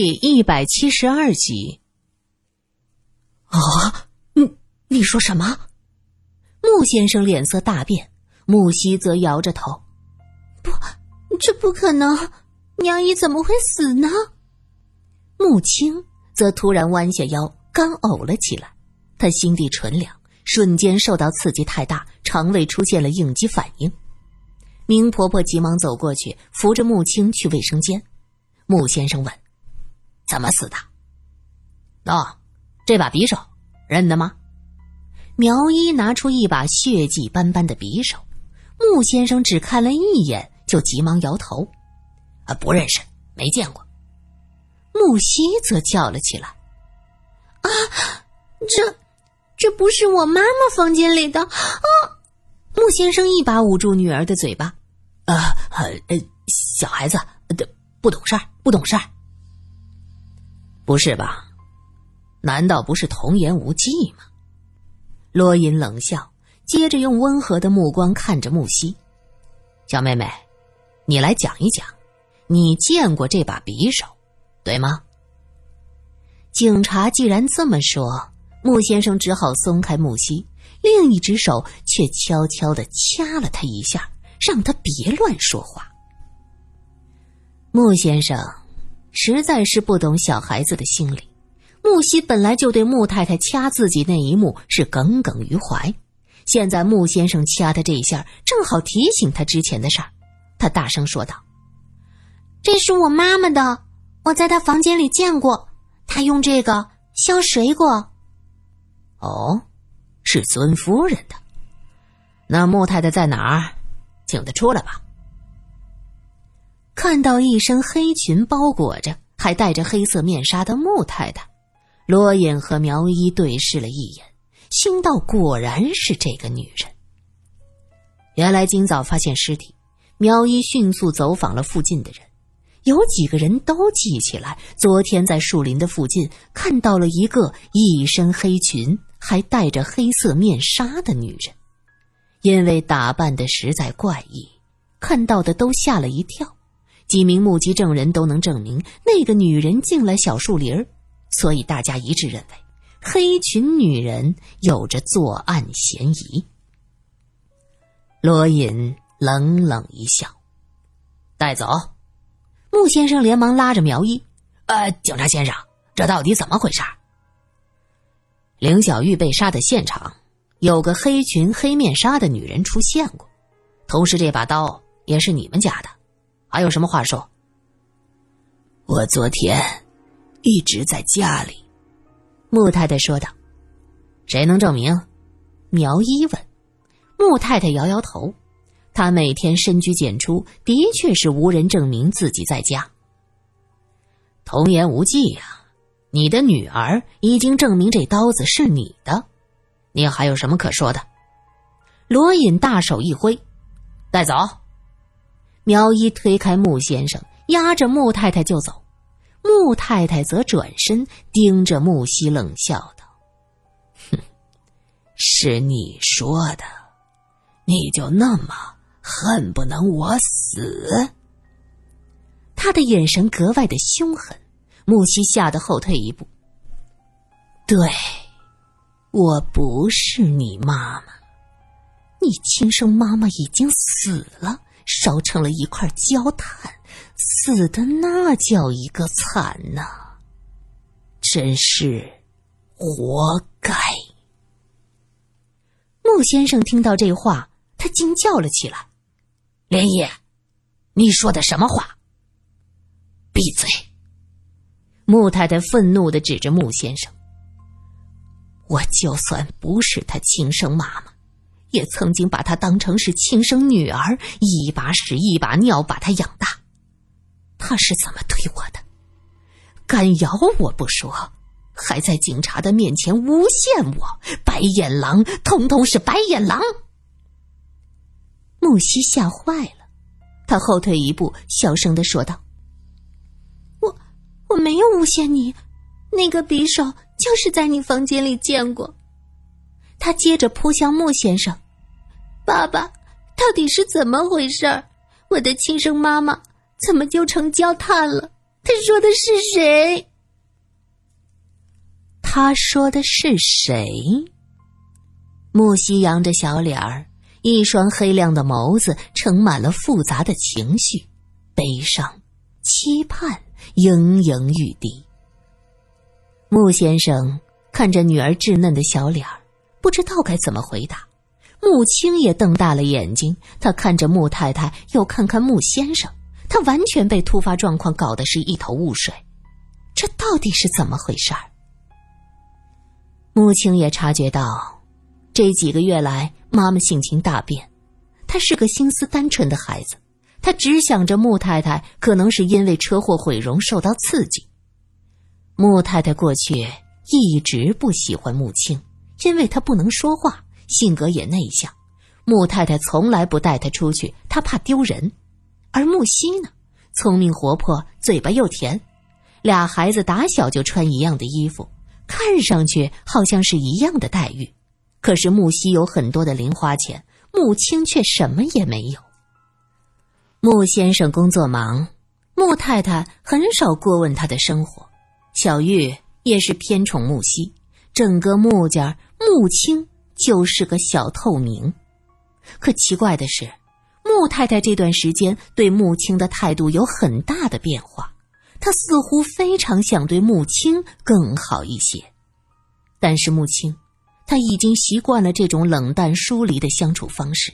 第一百七十二集。啊，你你说什么？穆先生脸色大变，穆西则摇着头：“不，这不可能！娘姨怎么会死呢？”穆青则突然弯下腰，干呕了起来。他心地纯良，瞬间受到刺激太大，肠胃出现了应激反应。明婆婆急忙走过去，扶着穆青去卫生间。穆先生问：“怎么死的？”“喏，这把匕首认得吗？”苗一拿出一把血迹斑斑的匕首，穆先生只看了一眼，就急忙摇头：“啊，不认识，没见过。”穆西则叫了起来：“啊，这，这不是我妈妈房间里的！”啊！穆先生一把捂住女儿的嘴巴：“呃呃，小孩子，不懂事儿，不懂事儿。不是吧？难道不是童言无忌吗？”罗隐冷笑，接着用温和的目光看着木西：“小妹妹，你来讲一讲，你见过这把匕首，对吗？”警察既然这么说，穆先生只好松开木西，另一只手却悄悄的掐了他一下，让他别乱说话。穆先生实在是不懂小孩子的心理。木西本来就对穆太太掐自己那一幕是耿耿于怀，现在穆先生掐他这一下，正好提醒他之前的事儿。他大声说道：“这是我妈妈的，我在她房间里见过，她用这个削水果。”哦，是尊夫人的。那穆太太在哪儿？请她出来吧。看到一身黑裙包裹着，还戴着黑色面纱的穆太太。罗隐和苗一对视了一眼，心道：“果然是这个女人。”原来今早发现尸体，苗一迅速走访了附近的人，有几个人都记起来，昨天在树林的附近看到了一个一身黑裙还戴着黑色面纱的女人，因为打扮的实在怪异，看到的都吓了一跳。几名目击证人都能证明，那个女人进了小树林儿。所以大家一致认为，黑裙女人有着作案嫌疑。罗隐冷冷一笑，带走。穆先生连忙拉着苗一：“呃，警察先生，这到底怎么回事？”林小玉被杀的现场，有个黑裙黑面纱的女人出现过，同时这把刀也是你们家的，还有什么话说？我昨天。一直在家里，穆太太说道：“谁能证明？”苗一问。穆太太摇摇头：“她每天深居简出，的确是无人证明自己在家。童言无忌呀，你的女儿已经证明这刀子是你的，你还有什么可说的？”罗隐大手一挥：“带走！”苗一推开穆先生，压着穆太太就走。穆太太则转身盯着木西，冷笑道：“哼，是你说的，你就那么恨不能我死？”他的眼神格外的凶狠，木西吓得后退一步。“对，我不是你妈妈，你亲生妈妈已经死了，烧成了一块焦炭。”死的那叫一个惨呐！真是活该。穆先生听到这话，他惊叫了起来：“莲叶，你说的什么话？”闭嘴！穆太太愤怒的指着穆先生：“我就算不是他亲生妈妈，也曾经把他当成是亲生女儿，一把屎一把尿把他养大。”他是怎么对我的？敢咬我不说，还在警察的面前诬陷我，白眼狼，通通是白眼狼！木西吓坏了，他后退一步，小声的说道：“我我没有诬陷你，那个匕首就是在你房间里见过。”他接着扑向穆先生：“爸爸，到底是怎么回事？我的亲生妈妈。”怎么就成焦炭了？他说的是谁？他说的是谁？木西扬着小脸儿，一双黑亮的眸子盛满了复杂的情绪，悲伤、期盼，盈盈欲滴。穆先生看着女儿稚嫩的小脸儿，不知道该怎么回答。穆青也瞪大了眼睛，他看着穆太太，又看看穆先生，他完全被突发状况搞得是一头雾水。这到底是怎么回事儿？穆青也察觉到，这几个月来妈妈性情大变，她是个心思单纯的孩子，她只想着穆太太可能是因为车祸毁容受到刺激。穆太太过去一直不喜欢穆青，因为她不能说话。性格也内向，穆太太从来不带她出去，她怕丢人。而木西呢，聪明活泼，嘴巴又甜，俩孩子打小就穿一样的衣服，看上去好像是一样的待遇。可是木西有很多的零花钱，穆青却什么也没有。穆先生工作忙，穆太太很少过问他的生活。小玉也是偏宠木西，整个穆家穆青。就是个小透明，可奇怪的是，穆太太这段时间对穆青的态度有很大的变化。她似乎非常想对穆青更好一些，但是穆青，他已经习惯了这种冷淡疏离的相处方式。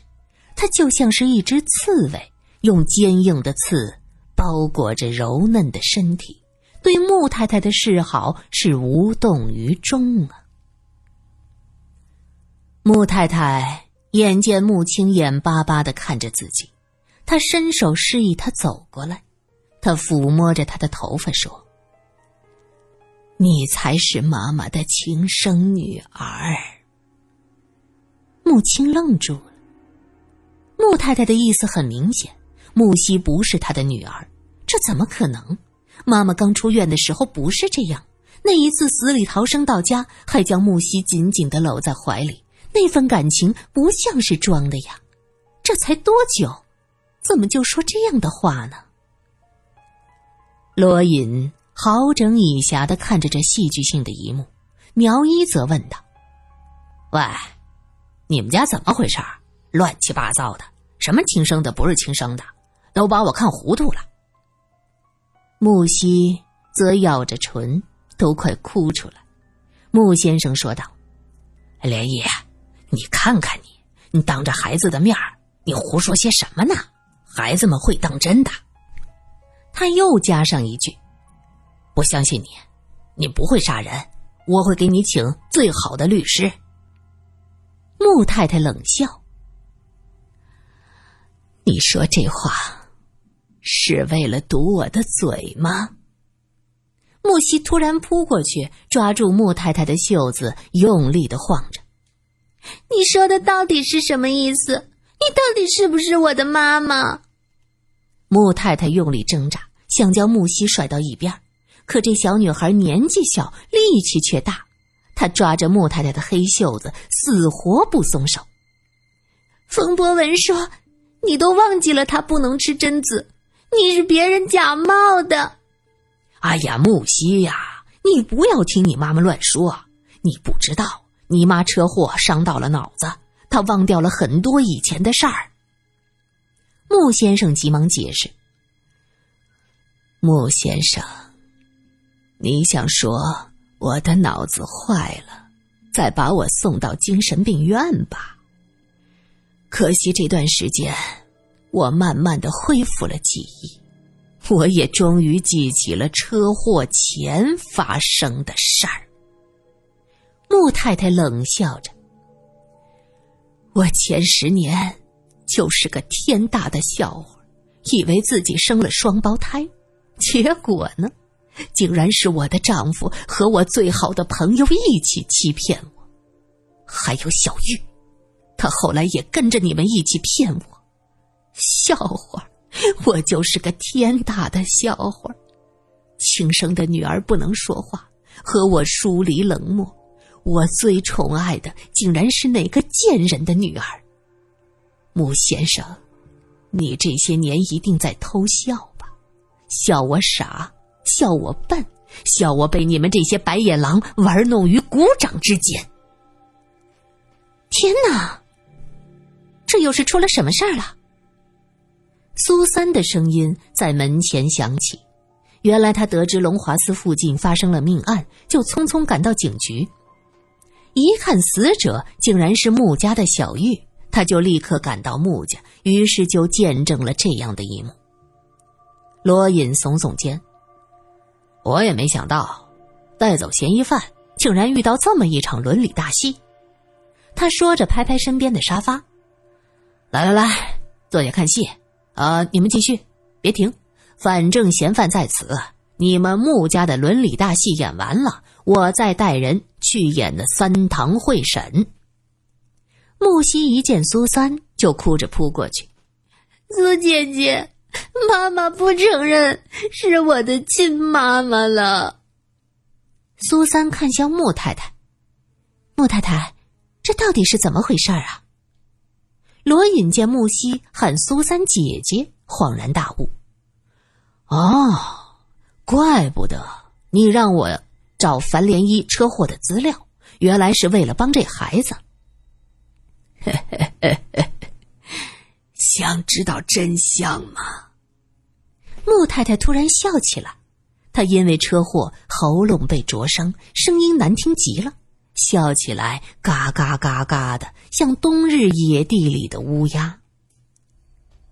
他就像是一只刺猬，用坚硬的刺包裹着柔嫩的身体，对穆太太的示好是无动于衷啊。穆太太眼见穆青眼巴巴的看着自己，她伸手示意他走过来，她抚摸着他的头发说：“你才是妈妈的亲生女儿。”穆青愣住了。穆太太的意思很明显，穆西不是她的女儿，这怎么可能？妈妈刚出院的时候不是这样，那一次死里逃生到家，还将木西紧紧的搂在怀里。那份感情不像是装的呀，这才多久，怎么就说这样的话呢？罗隐好整以暇的看着这戏剧性的一幕，苗一则问道：“喂，你们家怎么回事？乱七八糟的，什么亲生的不是亲生的，都把我看糊涂了。”木西则咬着唇，都快哭出来。穆先生说道：“莲叶。”你看看你，你当着孩子的面你胡说些什么呢？孩子们会当真的。他又加上一句：“我相信你，你不会杀人，我会给你请最好的律师。”穆太太冷笑：“你说这话是为了堵我的嘴吗？”木西突然扑过去，抓住穆太太的袖子，用力的晃着。你说的到底是什么意思？你到底是不是我的妈妈？穆太太用力挣扎，想将木西甩到一边，可这小女孩年纪小，力气却大，她抓着穆太太的黑袖子，死活不松手。冯博文说：“你都忘记了，他不能吃榛子，你是别人假冒的。”哎呀，木西呀，你不要听你妈妈乱说，你不知道。你妈车祸伤到了脑子，她忘掉了很多以前的事儿。穆先生急忙解释：“穆先生，你想说我的脑子坏了，再把我送到精神病院吧？可惜这段时间，我慢慢的恢复了记忆，我也终于记起了车祸前发生的事儿。”穆太太冷笑着：“我前十年就是个天大的笑话，以为自己生了双胞胎，结果呢，竟然是我的丈夫和我最好的朋友一起欺骗我，还有小玉，她后来也跟着你们一起骗我。笑话，我就是个天大的笑话。亲生的女儿不能说话，和我疏离冷漠。”我最宠爱的竟然是那个贱人的女儿。穆先生，你这些年一定在偷笑吧？笑我傻，笑我笨，笑我被你们这些白眼狼玩弄于股掌之间。天哪，这又是出了什么事儿了？苏三的声音在门前响起。原来他得知龙华寺附近发生了命案，就匆匆赶到警局。一看死者竟然是穆家的小玉，他就立刻赶到穆家，于是就见证了这样的一幕。罗隐耸耸肩，我也没想到，带走嫌疑犯竟然遇到这么一场伦理大戏。他说着，拍拍身边的沙发，来来来，坐下看戏。啊，你们继续，别停。反正嫌犯在此，你们穆家的伦理大戏演完了，我再带人去演那三堂会审。木西一见苏三，就哭着扑过去：“苏姐姐，妈妈不承认是我的亲妈妈了。”苏三看向穆太太：“穆太太，这到底是怎么回事啊？”罗隐见木西喊苏三姐姐，恍然大悟。哦，怪不得你让我找樊涟漪车祸的资料，原来是为了帮这孩子。想知道真相吗？穆太太突然笑起来，她因为车祸喉咙被灼伤，声音难听极了，笑起来嘎嘎嘎嘎的，像冬日野地里的乌鸦。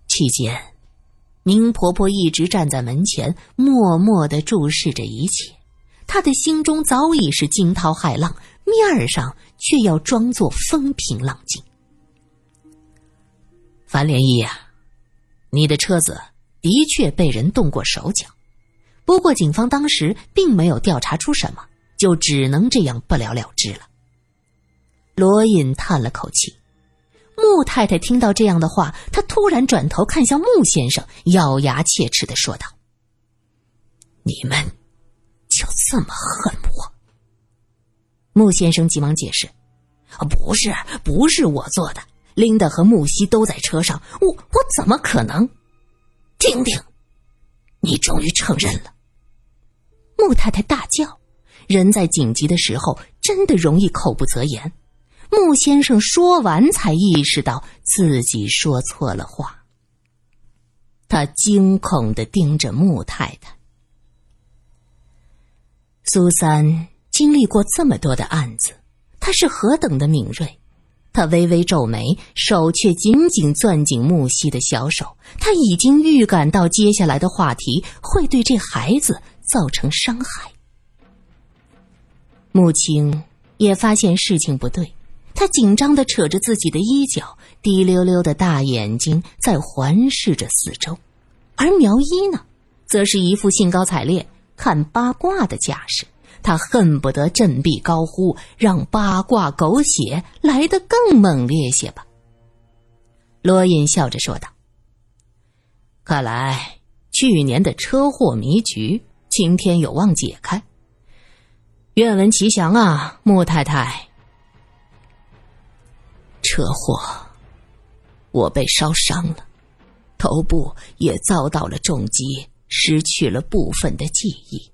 期间。宁婆婆一直站在门前，默默的注视着一切。她的心中早已是惊涛骇浪，面儿上却要装作风平浪静。樊涟漪啊，你的车子的确被人动过手脚，不过警方当时并没有调查出什么，就只能这样不了了之了。罗隐叹了口气。穆太太听到这样的话，她突然转头看向穆先生，咬牙切齿的说道：“你们就这么恨我？”穆先生急忙解释：“不是，不是我做的，琳达和木西都在车上，我我怎么可能？听听，你终于承认了。”穆太太大叫：“人在紧急的时候，真的容易口不择言。”穆先生说完，才意识到自己说错了话。他惊恐的盯着穆太太。苏三经历过这么多的案子，他是何等的敏锐。他微微皱眉，手却紧紧攥紧木西的小手。他已经预感到接下来的话题会对这孩子造成伤害。母亲也发现事情不对。他紧张的扯着自己的衣角，滴溜溜的大眼睛在环视着四周，而苗一呢，则是一副兴高采烈看八卦的架势。他恨不得振臂高呼，让八卦狗血来得更猛烈些吧。罗隐笑着说道：“看来去年的车祸迷局，今天有望解开。愿闻其详啊，穆太太。”车祸，我被烧伤了，头部也遭到了重击，失去了部分的记忆。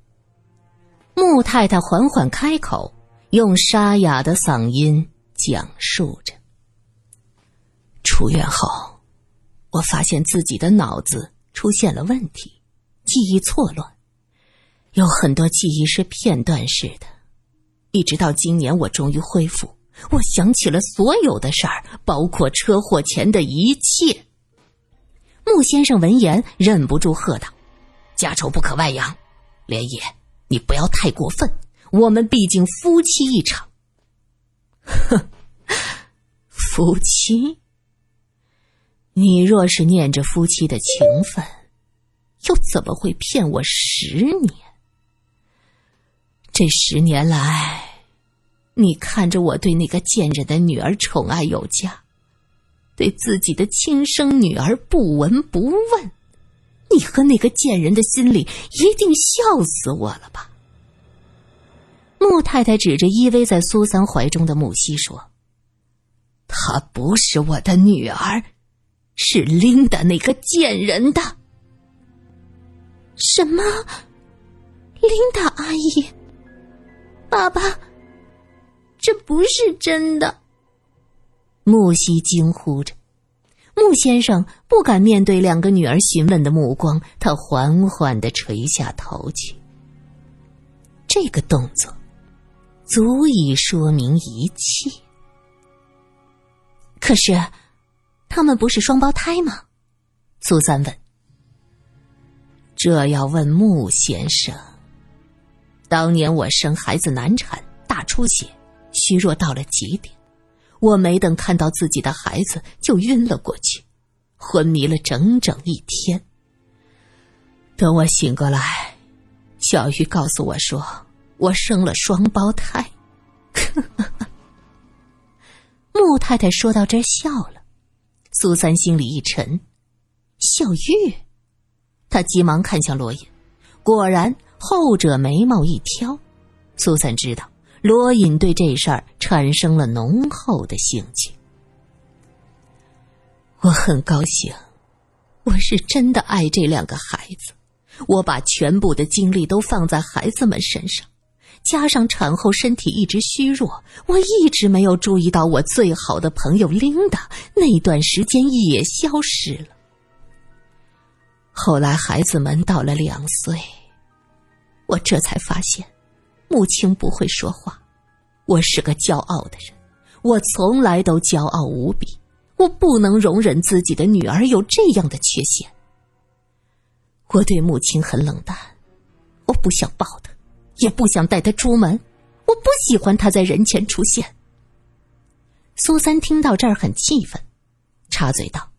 穆太太缓缓开口，用沙哑的嗓音讲述着：出院后，我发现自己的脑子出现了问题，记忆错乱，有很多记忆是片段式的，一直到今年，我终于恢复。我想起了所有的事儿，包括车祸前的一切。穆先生闻言忍不住喝道：“家丑不可外扬，莲叶，你不要太过分。我们毕竟夫妻一场。”哼，夫妻？你若是念着夫妻的情分，又怎么会骗我十年？这十年来……你看着我对那个贱人的女儿宠爱有加，对自己的亲生女儿不闻不问，你和那个贱人的心里一定笑死我了吧？穆太太指着依偎在苏三怀中的木西说：“她不是我的女儿，是琳达那个贱人的。”什么？琳达阿姨，爸爸，这不是真的！木西惊呼着。穆先生不敢面对两个女儿询问的目光，他缓缓的垂下头去。这个动作足以说明一切。可是，他们不是双胞胎吗？苏三问。这要问穆先生。当年我生孩子难产，大出血，虚弱到了极点。我没等看到自己的孩子，就晕了过去，昏迷了整整一天。等我醒过来，小玉告诉我说，我生了双胞胎。穆太太说到这笑了，苏三心里一沉，小玉，他急忙看向罗隐，果然后者眉毛一挑，苏三知道。罗隐对这事儿产生了浓厚的兴趣。我很高兴，我是真的爱这两个孩子，我把全部的精力都放在孩子们身上，加上产后身体一直虚弱，我一直没有注意到我最好的朋友琳达那段时间也消失了。后来孩子们到了两岁，我这才发现。穆青不会说话，我是个骄傲的人，我从来都骄傲无比，我不能容忍自己的女儿有这样的缺陷。我对穆青很冷淡，我不想抱她，也不想带她出门，我不喜欢她在人前出现。苏三听到这儿很气愤，插嘴道：“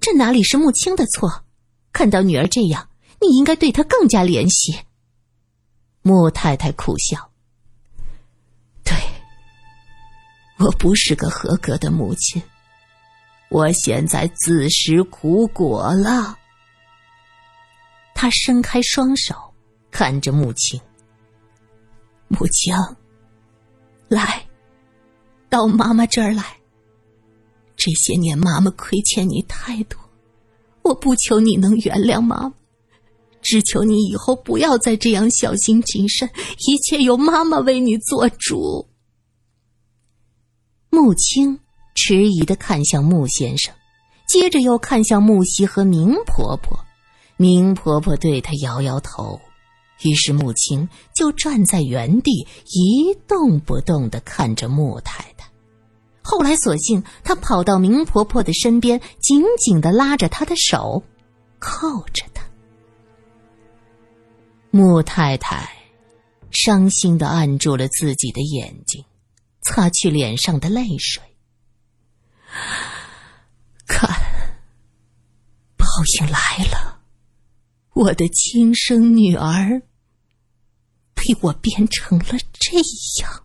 这哪里是穆青的错？看到女儿这样，你应该对她更加怜惜。”穆太太苦笑：“对，我不是个合格的母亲，我现在自食苦果了。”他伸开双手，看着母亲：“母亲，来，到妈妈这儿来。这些年妈妈亏欠你太多，我不求你能原谅妈妈。”只求你以后不要再这样小心谨慎，一切由妈妈为你做主。穆青迟疑的看向穆先生，接着又看向穆西和明婆婆。明婆婆对他摇摇头，于是穆青就站在原地一动不动的看着穆太太。后来，索性他跑到明婆婆的身边，紧紧的拉着她的手，靠着。穆太太伤心的按住了自己的眼睛，擦去脸上的泪水。看，报应来了，我的亲生女儿被我变成了这样。